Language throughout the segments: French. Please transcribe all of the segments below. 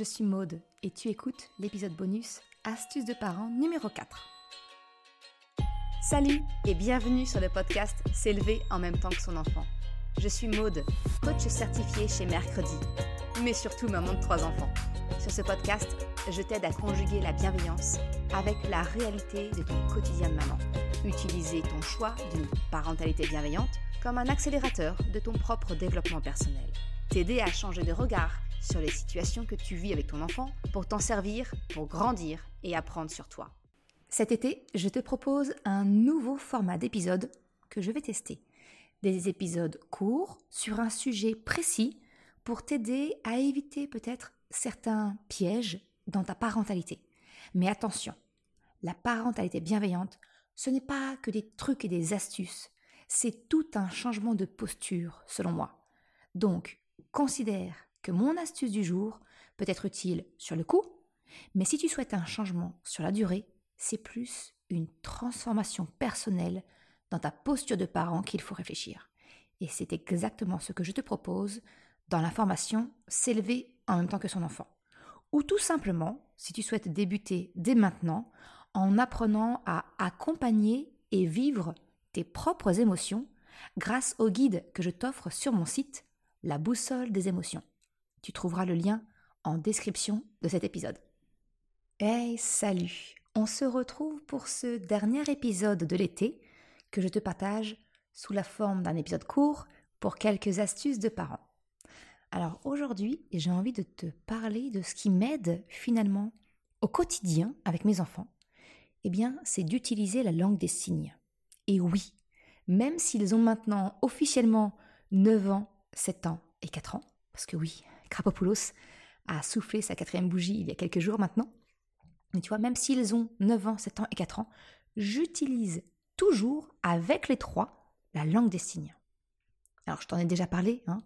je suis Maude et tu écoutes l'épisode bonus Astuces de parents numéro 4. Salut et bienvenue sur le podcast S'élever en même temps que son enfant. Je suis Maude, coach certifié chez Mercredi, mais surtout maman de trois enfants. Sur ce podcast, je t'aide à conjuguer la bienveillance avec la réalité de ton quotidien de maman. Utiliser ton choix d'une parentalité bienveillante comme un accélérateur de ton propre développement personnel. T'aider à changer de regard sur les situations que tu vis avec ton enfant pour t'en servir, pour grandir et apprendre sur toi. Cet été, je te propose un nouveau format d'épisode que je vais tester. Des épisodes courts sur un sujet précis pour t'aider à éviter peut-être certains pièges dans ta parentalité. Mais attention, la parentalité bienveillante, ce n'est pas que des trucs et des astuces, c'est tout un changement de posture, selon moi. Donc, considère que mon astuce du jour peut être utile sur le coup, mais si tu souhaites un changement sur la durée, c'est plus une transformation personnelle dans ta posture de parent qu'il faut réfléchir. Et c'est exactement ce que je te propose dans la formation S'élever en même temps que son enfant. Ou tout simplement, si tu souhaites débuter dès maintenant, en apprenant à accompagner et vivre tes propres émotions grâce au guide que je t'offre sur mon site, La boussole des émotions. Tu trouveras le lien en description de cet épisode. Hey, salut On se retrouve pour ce dernier épisode de l'été que je te partage sous la forme d'un épisode court pour quelques astuces de parents. Alors aujourd'hui, j'ai envie de te parler de ce qui m'aide finalement au quotidien avec mes enfants. Eh bien, c'est d'utiliser la langue des signes. Et oui, même s'ils ont maintenant officiellement 9 ans, 7 ans et 4 ans, parce que oui, Krapopoulos a soufflé sa quatrième bougie il y a quelques jours maintenant. Mais tu vois, même s'ils ont 9 ans, 7 ans et 4 ans, j'utilise toujours avec les trois la langue des signes. Alors je t'en ai déjà parlé, hein.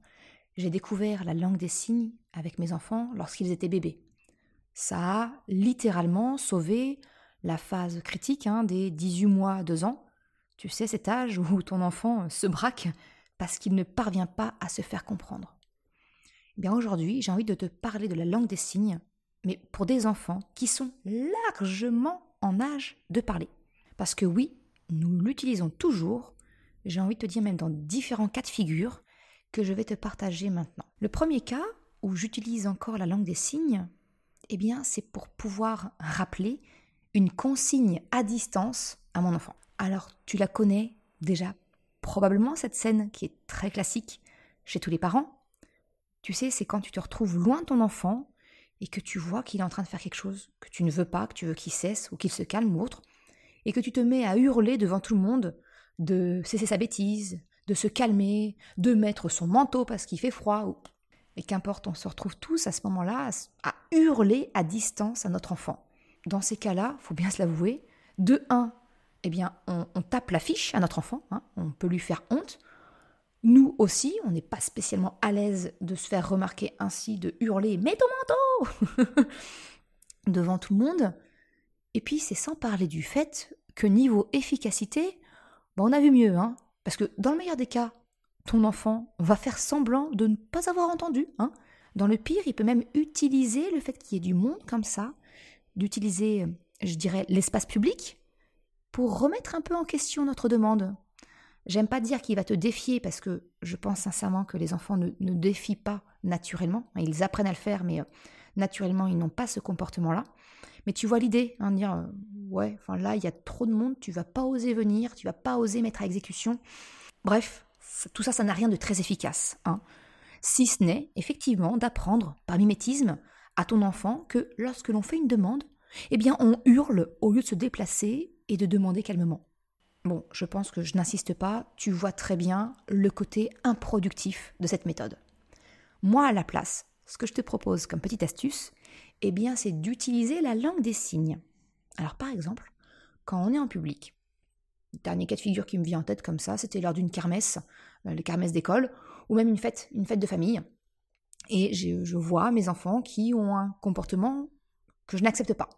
j'ai découvert la langue des signes avec mes enfants lorsqu'ils étaient bébés. Ça a littéralement sauvé la phase critique hein, des 18 mois, 2 ans. Tu sais, cet âge où ton enfant se braque parce qu'il ne parvient pas à se faire comprendre. Bien aujourd'hui, j'ai envie de te parler de la langue des signes, mais pour des enfants qui sont largement en âge de parler. Parce que oui, nous l'utilisons toujours, j'ai envie de te dire même dans différents cas de figure que je vais te partager maintenant. Le premier cas où j'utilise encore la langue des signes, eh bien c'est pour pouvoir rappeler une consigne à distance à mon enfant. Alors tu la connais déjà probablement cette scène qui est très classique chez tous les parents, tu sais, c'est quand tu te retrouves loin de ton enfant et que tu vois qu'il est en train de faire quelque chose que tu ne veux pas, que tu veux qu'il cesse ou qu'il se calme ou autre, et que tu te mets à hurler devant tout le monde de cesser sa bêtise, de se calmer, de mettre son manteau parce qu'il fait froid, et qu'importe, on se retrouve tous à ce moment-là à hurler à distance à notre enfant. Dans ces cas-là, faut bien se l'avouer, de un, eh bien, on, tape la fiche à notre enfant, hein, on peut lui faire honte, nous aussi, on n'est pas spécialement à l'aise de se faire remarquer ainsi, de hurler Mets ton manteau devant tout le monde. Et puis, c'est sans parler du fait que niveau efficacité, ben, on a vu mieux. Hein Parce que dans le meilleur des cas, ton enfant va faire semblant de ne pas avoir entendu. Hein dans le pire, il peut même utiliser le fait qu'il y ait du monde comme ça, d'utiliser, je dirais, l'espace public pour remettre un peu en question notre demande. J'aime pas dire qu'il va te défier parce que je pense sincèrement que les enfants ne, défient pas naturellement. Ils apprennent à le faire, mais euh, naturellement, ils n'ont pas ce comportement-là. Mais tu vois l'idée, hein, dire euh, ouais, là, il y a trop de monde, tu vas pas oser venir, tu vas pas oser mettre à exécution. Bref, tout ça, ça n'a rien de très efficace. Hein. Si ce n'est effectivement d'apprendre par mimétisme à ton enfant que lorsque l'on fait une demande, eh bien, on hurle au lieu de se déplacer et de demander calmement. Bon, je pense que je n'insiste pas, tu vois très bien le côté improductif de cette méthode. Moi, à la place, ce que je te propose comme petite astuce, eh bien, c'est d'utiliser la langue des signes. Alors, par exemple, quand on est en public, dernier cas de figure qui me vient en tête comme ça, c'était lors d'une kermesse, euh, les kermesses d'école, ou même une fête, une fête de famille. Et je, vois mes enfants qui ont un comportement que je n'accepte pas.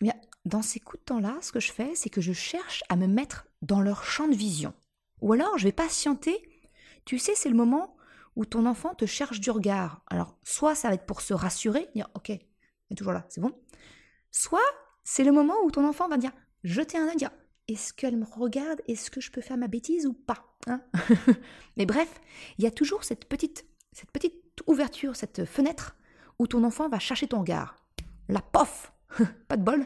Bien, dans ces coups de temps-là, ce que je fais, c'est que je cherche à me mettre dans leur champ de vision. Ou alors, je vais patienter. Tu sais, c'est le moment où ton enfant te cherche du regard. Alors, soit ça va être pour se rassurer, dire ok, il est toujours là, c'est bon. Soit c'est le moment où ton enfant va dire jeter un œil, dire est-ce qu'elle me regarde? Est-ce que je peux faire ma bêtise ou pas hein? Mais bref, il y a toujours cette petite, cette petite ouverture, cette fenêtre où ton enfant va chercher ton regard. La pof Pas de bol.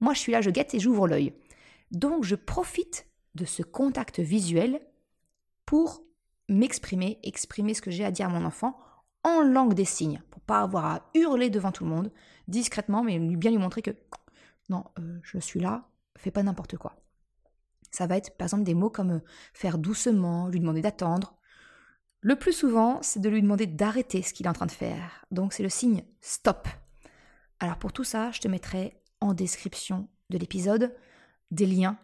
Moi, je suis là, je guette et j'ouvre l'œil. Donc, je profite de ce contact visuel pour m'exprimer, exprimer ce que j'ai à dire à mon enfant en langue des signes, pour pas avoir à hurler devant tout le monde, discrètement, mais bien lui montrer que non, euh, je suis là, fais pas n'importe quoi. Ça va être par exemple des mots comme euh, faire doucement, lui demander d'attendre. Le plus souvent, c'est de lui demander d'arrêter ce qu'il est en train de faire. Donc c'est le signe stop. Alors pour tout ça, je te mettrai en description de l'épisode des liens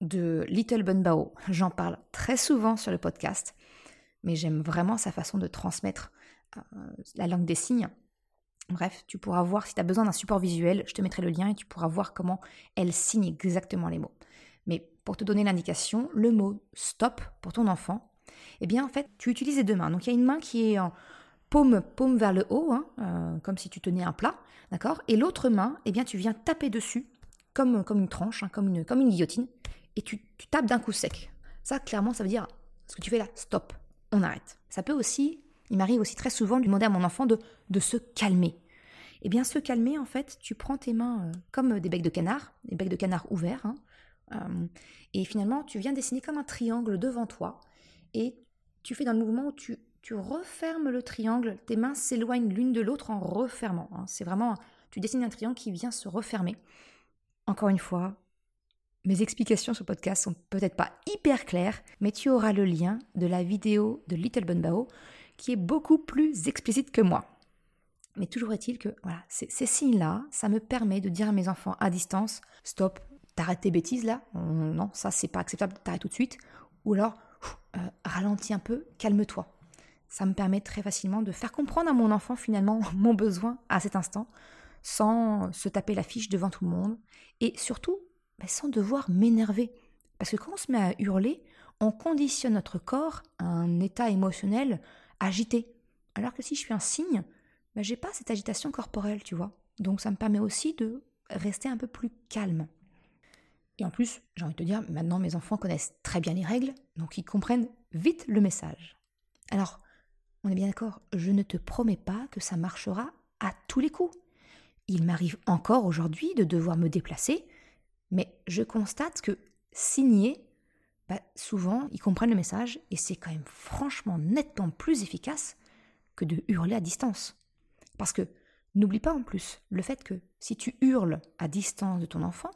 de Little Bun Bao. J'en parle très souvent sur le podcast, mais j'aime vraiment sa façon de transmettre euh, la langue des signes. Bref, tu pourras voir si tu as besoin d'un support visuel, je te mettrai le lien et tu pourras voir comment elle signe exactement les mots. Mais pour te donner l'indication, le mot stop pour ton enfant, eh bien en fait, tu utilises les deux mains. Donc il y a une main qui est en paume, paume vers le haut, hein, euh, comme si tu tenais un plat, d'accord? Et l'autre main, eh bien tu viens taper dessus, comme, comme une tranche, hein, comme, une, guillotine, et tu, tapes d'un coup sec. Ça, clairement, ça veut dire ce que tu fais là, stop, on arrête. Ça peut aussi, il m'arrive aussi très souvent de demander à mon enfant de, de se calmer. Eh bien, se calmer, en fait, tu prends tes mains euh, comme des becs de canard, des becs de canard ouverts, hein, euh, et finalement, tu viens dessiner comme un triangle devant toi. Et tu fais dans le mouvement où tu, tu refermes le triangle. Tes mains s'éloignent l'une de l'autre en refermant. Hein. C'est vraiment, tu dessines un triangle qui vient se refermer. Encore une fois, mes explications sur le podcast sont peut-être pas hyper claires, mais tu auras le lien de la vidéo de Little Bun Bao qui est beaucoup plus explicite que moi. Mais toujours est-il que voilà, ces signes-là, ça me permet de dire à mes enfants à distance, stop, t'arrêtes tes bêtises là, non, ça c'est pas acceptable, t'arrêtes tout de suite, ou alors euh, ralentis un peu, calme-toi. Ça me permet très facilement de faire comprendre à mon enfant finalement mon besoin à cet instant, sans se taper la fiche devant tout le monde, et surtout bah, sans devoir m'énerver. Parce que quand on se met à hurler, on conditionne notre corps à un état émotionnel agité. Alors que si je suis un signe, bah, j'ai pas cette agitation corporelle, tu vois. Donc ça me permet aussi de rester un peu plus calme. Et en plus, j'ai envie de te dire, maintenant mes enfants connaissent très bien les règles, donc ils comprennent vite le message. Alors, on est bien d'accord, je ne te promets pas que ça marchera à tous les coups. Il m'arrive encore aujourd'hui de devoir me déplacer, mais je constate que signer, bah, souvent, ils comprennent le message et c'est quand même franchement nettement plus efficace que de hurler à distance. Parce que n'oublie pas en plus le fait que si tu hurles à distance de ton enfant,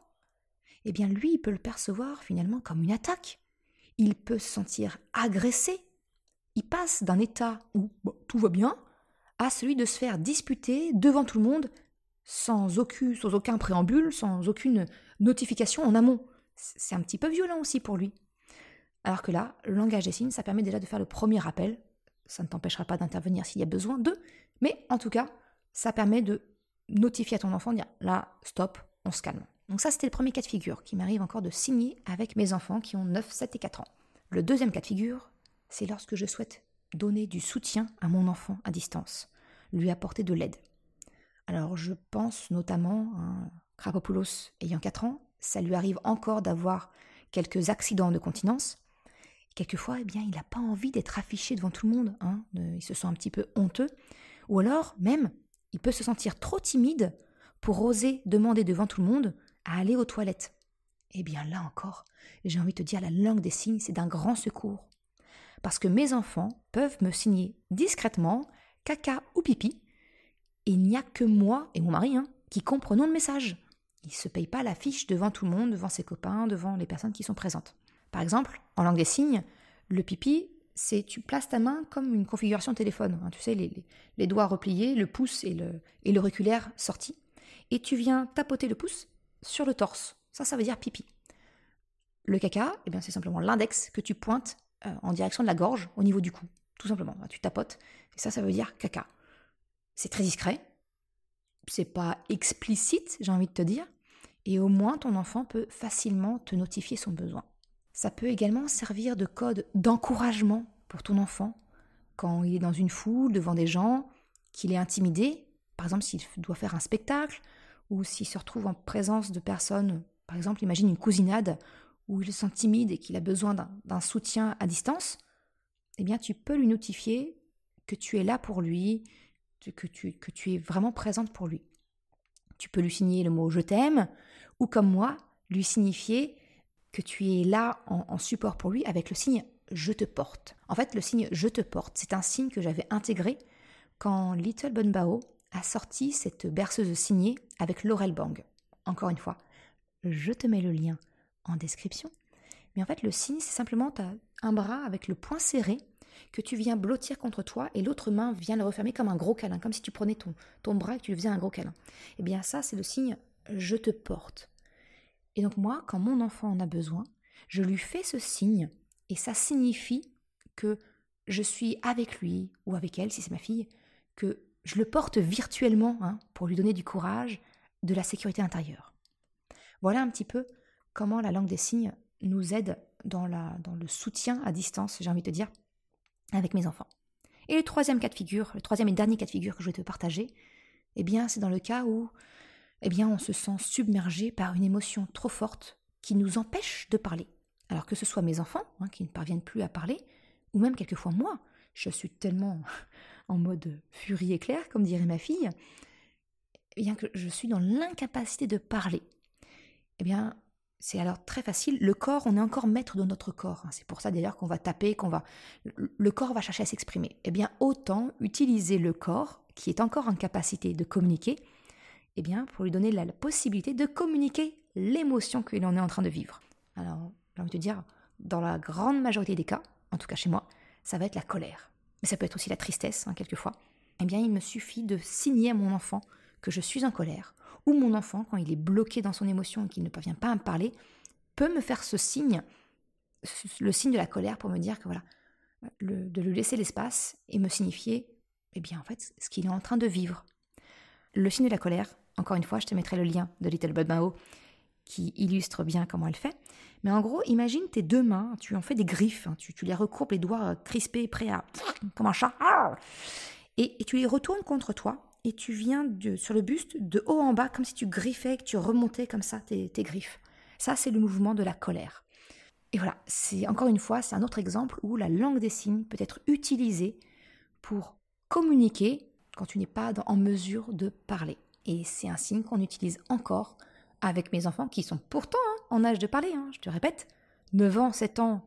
eh bien lui, il peut le percevoir finalement comme une attaque. Il peut se sentir agressé. Il passe d'un état où tout va bien à celui de se faire disputer devant tout le monde sans aucun, préambule, sans aucune notification en amont. C'est un petit peu violent aussi pour lui. Alors que là, le langage des signes, ça permet déjà de faire le premier rappel. Ça ne t'empêchera pas d'intervenir s'il y a besoin de, mais en tout cas, ça permet de notifier à ton enfant, dire là, stop, on se calme. Donc ça, c'était le premier cas de figure qui m'arrive encore de signer avec mes enfants qui ont 9, 7 et 4 ans. Le deuxième cas de figure, c'est lorsque je souhaite donner du soutien à mon enfant à distance, lui apporter de l'aide. Alors je pense notamment à Krakopoulos ayant 4 ans, ça lui arrive encore d'avoir quelques accidents de continence. Quelquefois, eh bien, il n'a pas envie d'être affiché devant tout le monde, hein, il se sent un petit peu honteux, ou alors même, il peut se sentir trop timide pour oser demander devant tout le monde à aller aux toilettes. Eh bien là encore, j'ai envie de te dire, la langue des signes, c'est d'un grand secours. Parce que mes enfants peuvent me signer discrètement caca ou pipi, et il n'y a que moi et mon mari hein, qui comprenons le message. Il ne se paye pas la fiche devant tout le monde, devant ses copains, devant les personnes qui sont présentes. Par exemple, en langue des signes, le pipi, c'est tu places ta main comme une configuration téléphone. Hein, tu sais, les, doigts repliés, le pouce et le, et l'auriculaire sorti. Et tu viens tapoter le pouce sur le torse. Ça, ça veut dire pipi. Le caca, eh c'est simplement l'index que tu pointes euh, en direction de la gorge au niveau du cou. Tout simplement. Tu tapotes. Et ça, ça veut dire caca. C'est très discret. C'est pas explicite, j'ai envie de te dire. Et au moins, ton enfant peut facilement te notifier son besoin. Ça peut également servir de code d'encouragement pour ton enfant. quand il est dans une foule, devant des gens, qu'il est intimidé, par exemple s'il doit faire un spectacle, ou s'il se retrouve en présence de personnes, par exemple imagine une cousinade, où il se sent timide et qu'il a besoin d'un soutien à distance, eh bien tu peux lui notifier que tu es là pour lui, que tu, es vraiment présente pour lui. Tu peux lui signer le mot je t'aime, ou comme moi, lui signifier que tu es là en, support pour lui avec le signe je te porte. En fait, le signe je te porte, c'est un signe que j'avais intégré quand Little Bao a sorti cette berceuse signée avec Laurel Bang. Encore une fois, je te mets le lien en description. Mais en fait, le signe, c'est simplement un bras avec le poing serré que tu viens blottir contre toi et l'autre main vient le refermer comme un gros câlin, comme si tu prenais ton, ton bras et tu lui faisais un gros câlin. Eh bien, ça, c'est le signe je te porte. Et donc, moi, quand mon enfant en a besoin, je lui fais ce signe et ça signifie que je suis avec lui ou avec elle, si c'est ma fille, que je le porte virtuellement hein, pour lui donner du courage, de la sécurité intérieure. Voilà un petit peu comment la langue des signes nous aide dans, le soutien à distance, j'ai envie de dire, avec mes enfants. Et le troisième cas de figure, le troisième et dernier cas de figure que je vais te partager, eh bien, c'est dans le cas où, eh bien, on se sent submergé par une émotion trop forte qui nous empêche de parler. Alors que ce soit mes enfants, hein, qui ne parviennent plus à parler, ou même quelquefois moi, je suis tellement en mode furie éclair, comme dirait ma fille, eh bien que je suis dans l'incapacité de parler. Eh bien, c'est alors très facile. Le corps, on est encore maître de notre corps. Hein. C'est pour ça d'ailleurs qu'on va taper, qu'on va. Le corps va chercher à s'exprimer. Eh bien, autant utiliser le corps, qui est encore en capacité de communiquer, eh bien, pour lui donner la possibilité de communiquer l'émotion qu'il en est en train de vivre. Alors, j'ai envie de dire, dans la grande majorité des cas, en tout cas chez moi, ça va être la colère. Mais ça peut être aussi la tristesse, hein, quelquefois. Eh bien, il me suffit de signer à mon enfant que je suis en colère, ou mon enfant, quand il est bloqué dans son émotion et qu'il ne parvient pas à me parler, peut me faire ce signe, le signe de la colère pour me dire que voilà, de lui laisser l'espace et me signifier, eh bien en fait, ce qu'il est en train de vivre. Le signe de la colère, encore une fois, je te mettrai le lien de Little Bud Mao qui illustre bien comment elle fait. Mais en gros, imagine tes deux mains, tu en fais des griffes, hein, tu, les recourbes, les doigts crispés, prêts à... comme un chat. Et, et tu les retournes contre toi et tu viens de, sur le buste de haut en bas, comme si tu griffais, que tu remontais comme ça tes, griffes. Ça, c'est le mouvement de la colère. Et voilà, c'est encore une fois, c'est un autre exemple où la langue des signes peut être utilisée pour communiquer quand tu n'es pas en mesure de parler. Et c'est un signe qu'on utilise encore avec mes enfants qui sont pourtant hein, en âge de parler, hein, je te répète, 9 ans, 7 ans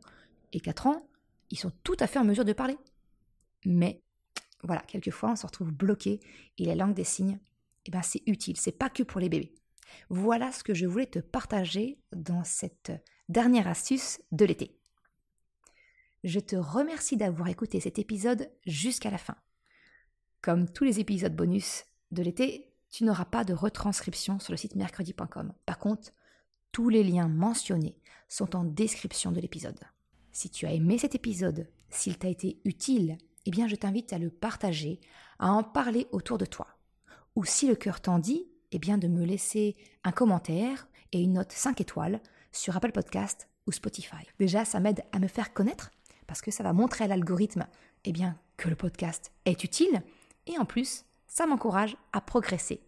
et 4 ans, ils sont tout à fait en mesure de parler. Mais voilà, quelquefois on se retrouve bloqué et la langue des signes, eh ben c'est utile, c'est pas que pour les bébés. Voilà ce que je voulais te partager dans cette dernière astuce de l'été. Je te remercie d'avoir écouté cet épisode jusqu'à la fin. Comme tous les épisodes bonus de l'été, tu n'auras pas de retranscription sur le site mercredi.com. Par contre, tous les liens mentionnés sont en description de l'épisode. Si tu as aimé cet épisode, s'il t'a été utile eh bien je t'invite à le partager, à en parler autour de toi. Ou si le cœur t'en dit, eh bien de me laisser un commentaire et une note 5 étoiles sur Apple Podcast ou Spotify. Déjà, ça m'aide à me faire connaître parce que ça va montrer à l'algorithme eh bien que le podcast est utile et en plus, ça m'encourage à progresser.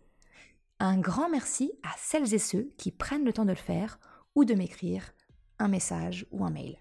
Un grand merci à celles et ceux qui prennent le temps de le faire ou de m'écrire un message ou un mail.